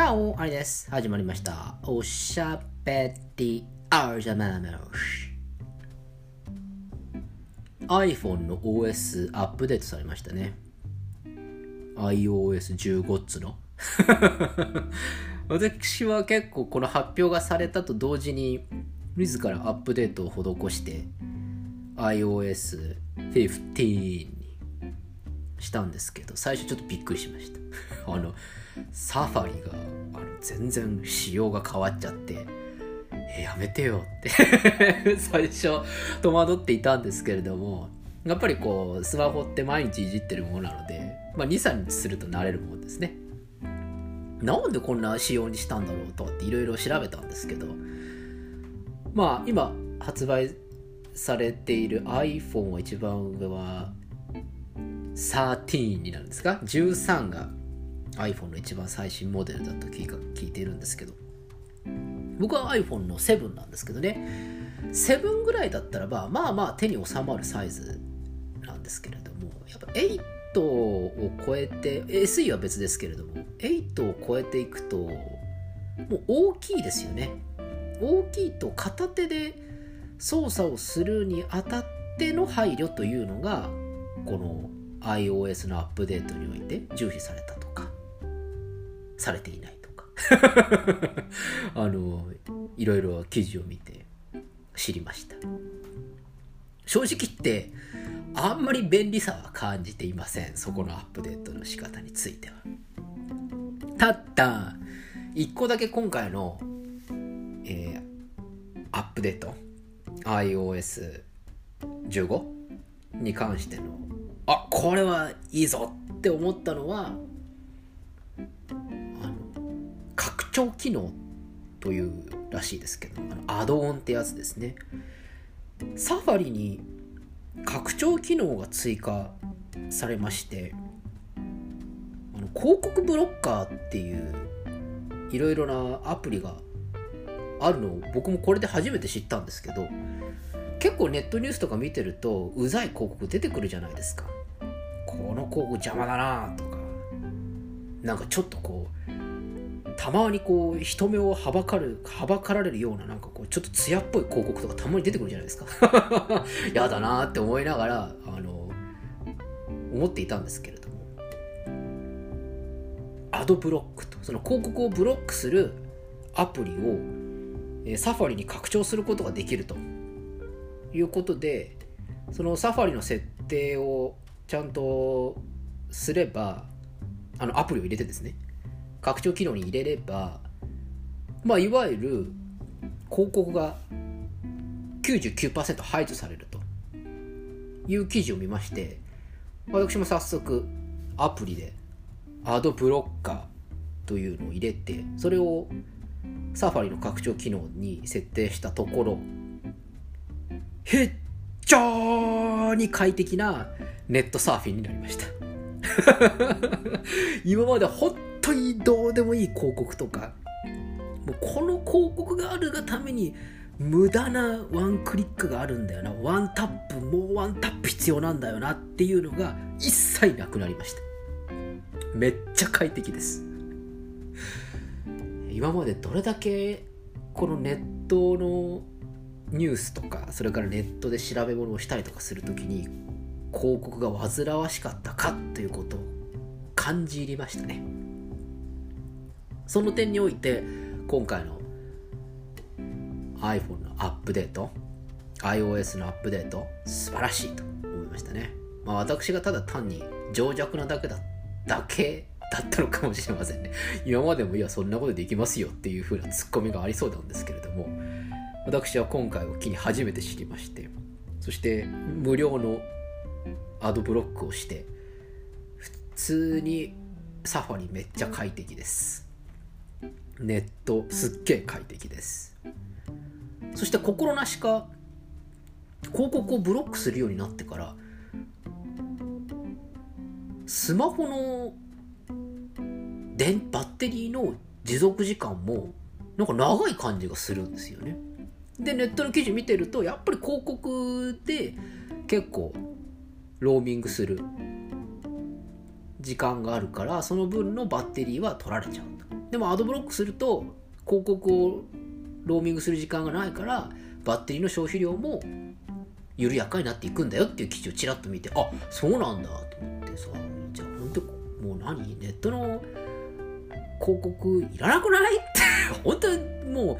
チャオあれです。始まりました。おしゃべりアージャマメロシ。iPhone の OS アップデートされましたね。iOS15 っつの。私は結構この発表がされたと同時に自らアップデートを施して iOS15 にしたんですけど最初ちょっとびっくりしました あのサファリがあの全然仕様が変わっちゃって。えやめてよ。って。最初戸惑っていたんですけれども。やっぱりこうスマホって毎日いじってるものなので、まあ、23日すると慣れるもんですね。なんでこんな仕様にしたんだろうとかっていろいろ調べたんですけど。まあ今発売されている iPhone は一番上は13になるんですか？13が iPhone の一番最新モデルだと聞い聞いているんですけど。僕は iPhone の7なんですけどね。7ぐらいだったらばまあまあ手に収まるサイズなんですけれどもやっぱ8を超えて SE は別ですけれども8を超えていくともう大きいですよね。大きいと片手で操作をするにあたっての配慮というのがこの iOS のアップデートにおいて重視された。されていないとか。あのいろいろ記事を見て知りました。正直言ってあんまり便利さは感じていません。そこのアップデートの仕方については。ただ1個だけ今回の、えー、アップデート iOS15 に関してのあこれはいいぞって思ったのは拡張機能というらしいですけどあのアドオンってやつですね。サファリに拡張機能が追加されましてあの広告ブロッカーっていういろいろなアプリがあるのを僕もこれで初めて知ったんですけど結構ネットニュースとか見てるとうざい広告出てくるじゃないですか。この広告邪魔だなとかなんかちょっとこうたまにこう人目をはばかるはばかられるようななんかこうちょっと艶っぽい広告とかたまに出てくるじゃないですか。やだなって思いながらあの思っていたんですけれども。アドブロックとその広告をブロックするアプリをえサファリに拡張することができるということでそのサファリの設定をちゃんとすればあのアプリを入れてですね拡張機能に入れればまあいわゆる広告が99%排除されるという記事を見まして私も早速アプリでアドブロッカーというのを入れてそれをサファリの拡張機能に設定したところ非常に快適なネットサーフィンになりました。今まで本当にどうでもいい広告とかもうこの広告があるがために無駄なワンクリックがあるんだよな。ワンタップもうワンタップ必要なんだよなっていうのが一切なくなりました。めっちゃ快適です。今までどれだけこのネットのニュースとかそれからネットで調べ物をしたりとかするときに広告が煩わしかったかということを感じ入りましたね。その点において今回の iPhone のアップデート iOS のアップデート素晴らしいと思いましたね、まあ、私がただ単に情弱なだけだだけだったのかもしれませんね。今までもいやそんなことできますよっていう風なツッコミがありそうなんですけれども私は今回を機に初めて知りましてそして無料のアドブロックをして普通にサファリめっちゃ快適です。ネットすっげえ快適です。そして心なしか広告をブロックするようになってからスマホの電バッテリーの持続時間もなんか長い感じがするんですよね。でネットの記事見てるとやっぱり広告で結構ローミングする時間があるからその分のバッテリーは取られちゃうでもアドブロックすると広告をローミングする時間がないからバッテリーの消費量も緩やかになっていくんだよっていう記事をちらっと見てあそうなんだと思ってさじゃあ本当もう何？ネットの広告いらなくない？って本当にもう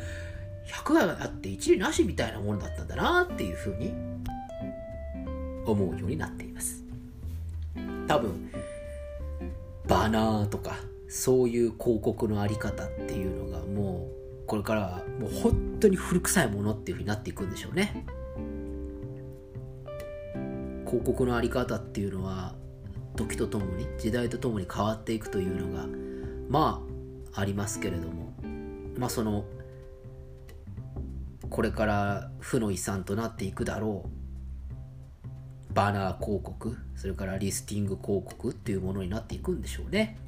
100があって一理なしみたいなものだったんだなっていうふうに思うようになっています。多分バナーとかそういう広告のあり方っていうのがもうこれからはもう本当に古臭いものっていうふうになっていくんでしょうね。広告のあり方っていうのは時とともに時代とともに変わっていくというのがまあありますけれども。まあそのこれから負の遺産となっていくだろう。バナー広告それからリスティング広告っていうものになっていくんでしょうね。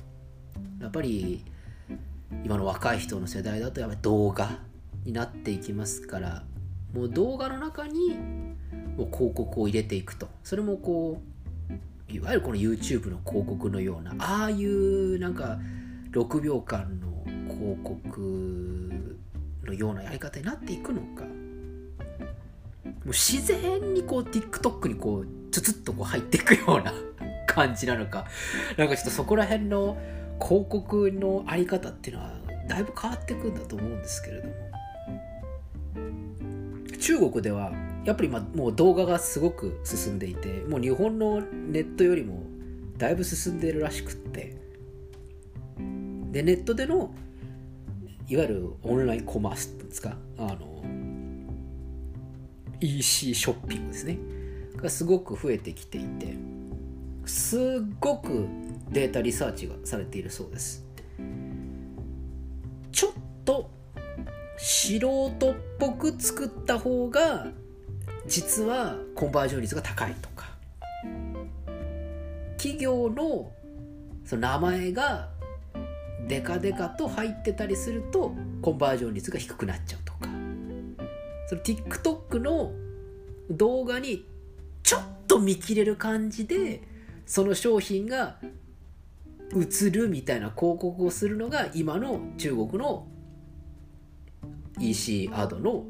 やっぱり今の若い人の世代だとやっぱり動画になっていきますからもう動画の中にもう広告を入れていくと。それもこういわゆるこの YouTube の広告のようなああいうなんか6秒間の広告のようなやり方になっていくのか。もう自然にこう TikTok にこうちょつっとこう入っていくような感じなのか。なんかちょっとそこら辺の広告のあり方っていうのはだいぶ変わっていくんだと思うんですけれども。中国ではやっぱりまもう動画がすごく進んでいてもう日本のネットよりもだいぶ進んでるらしくって。でネットでのいわゆるオンラインコマースってんですか？あの EC ショッピングですね。がすごく増えてきていて。すっごくデータリサーチがされているそうです。ちょっと素人っぽく作った方が実はコンバージョン率が高いとか。企業のその名前がデカデカと入ってたりするとコンバージョン率が低くなっちゃうとか。その TikTok の動画にちょっと見切れる感じでその商品が映るみたいな広告をするのが今の中国の EC アドの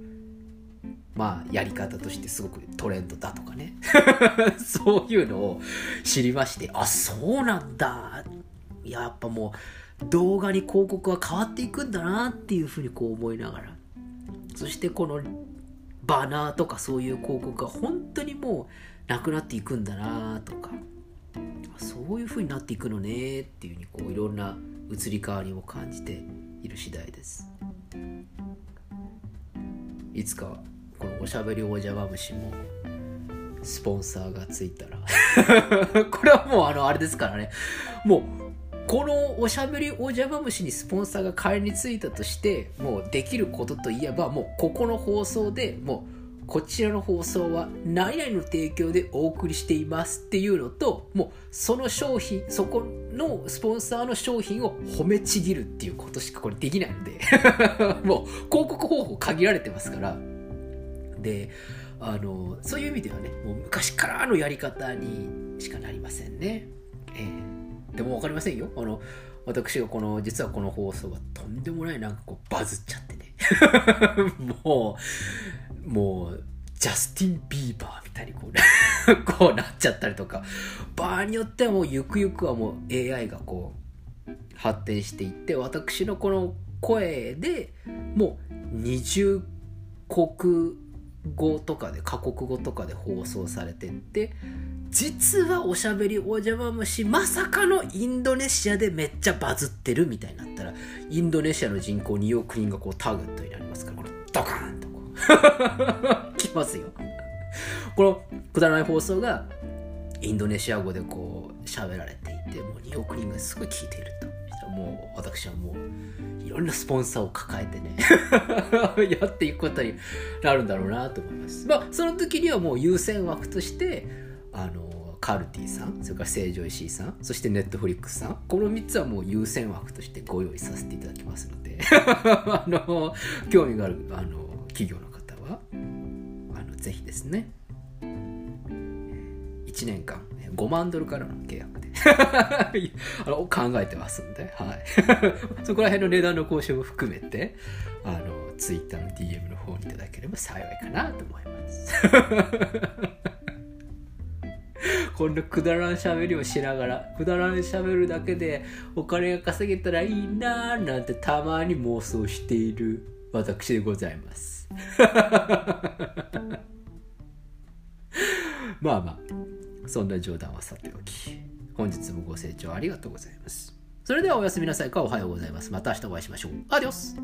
まあやり方としてすごくトレンドだとかね。そういうのを知りましてあそうなんだ。やっぱもう動画に広告は変わっていくんだなっていうふうにこう思いながら。そしてこのバナーとかそういう広告が本当にもうなくなっていくんだなとか。そういうふうになっていくのねっていううにこういろんな移り変わりを感じている次第です。いつかこのおしゃべりおじゃま虫もスポンサーがついたら。これはもうあのあれですからね。もうこのおしゃべりおじゃま虫にスポンサーが仮についたとしてもうできることといえばもうここの放送でもうこちらの放送は何々の提供でお送りしていますっていうのともうその商品そこのスポンサーの商品を褒めちぎるっていうことしかこれできないので もう広告方法限られてますからであのそういう意味ではねもう昔からのやり方にしかなりませんね。えー、でも分かりませんよ。あの私がこの実はこの放送はとんでもないなんかこうバズっちゃって もうもうジャスティン・ビーバーみたいにこう こうなっちゃったりとか。場合によってはもうゆくゆくはもう AI がこう発展していって私のこの声でもう二重国語とかで過国語とかで放送されてって実はおしゃべりお邪魔虫まさかのインドネシアでめっちゃバズってるみたいになったらインドネシアの人口2億人がこうターゲットになりますからこれドカーンとこう。きますよ。このくだらない放送がインドネシア語でこう喋られていてもう2億人がすごい聞いていると。もう私はもういろんなスポンサーを抱えてね やっていくことになるんだろうなと思います。まあその時にはもう優先枠としてあのカルティさんそれから成城石井さんそしてネットフリックスさんこの3つはもう優先枠としてご用意させていただきますので あの興味があるあの企業の方はあのぜひですね1年間5万ドルからの契約で。あの考えてますんで、はい、そこら辺の値段の交渉も含めてあのツイッターの DM の方にいただければ幸いかなと思います。こんなくだらん喋りをしながらくだらん喋るだけでお金が稼げたらいいなーなんてたまに妄想している私でございます。まあまあ。そんな冗談はさておき本日もご清聴ありがとうございます。それではおやすみなさいか。おはようございます。また明日お会いしましょう。アディオス。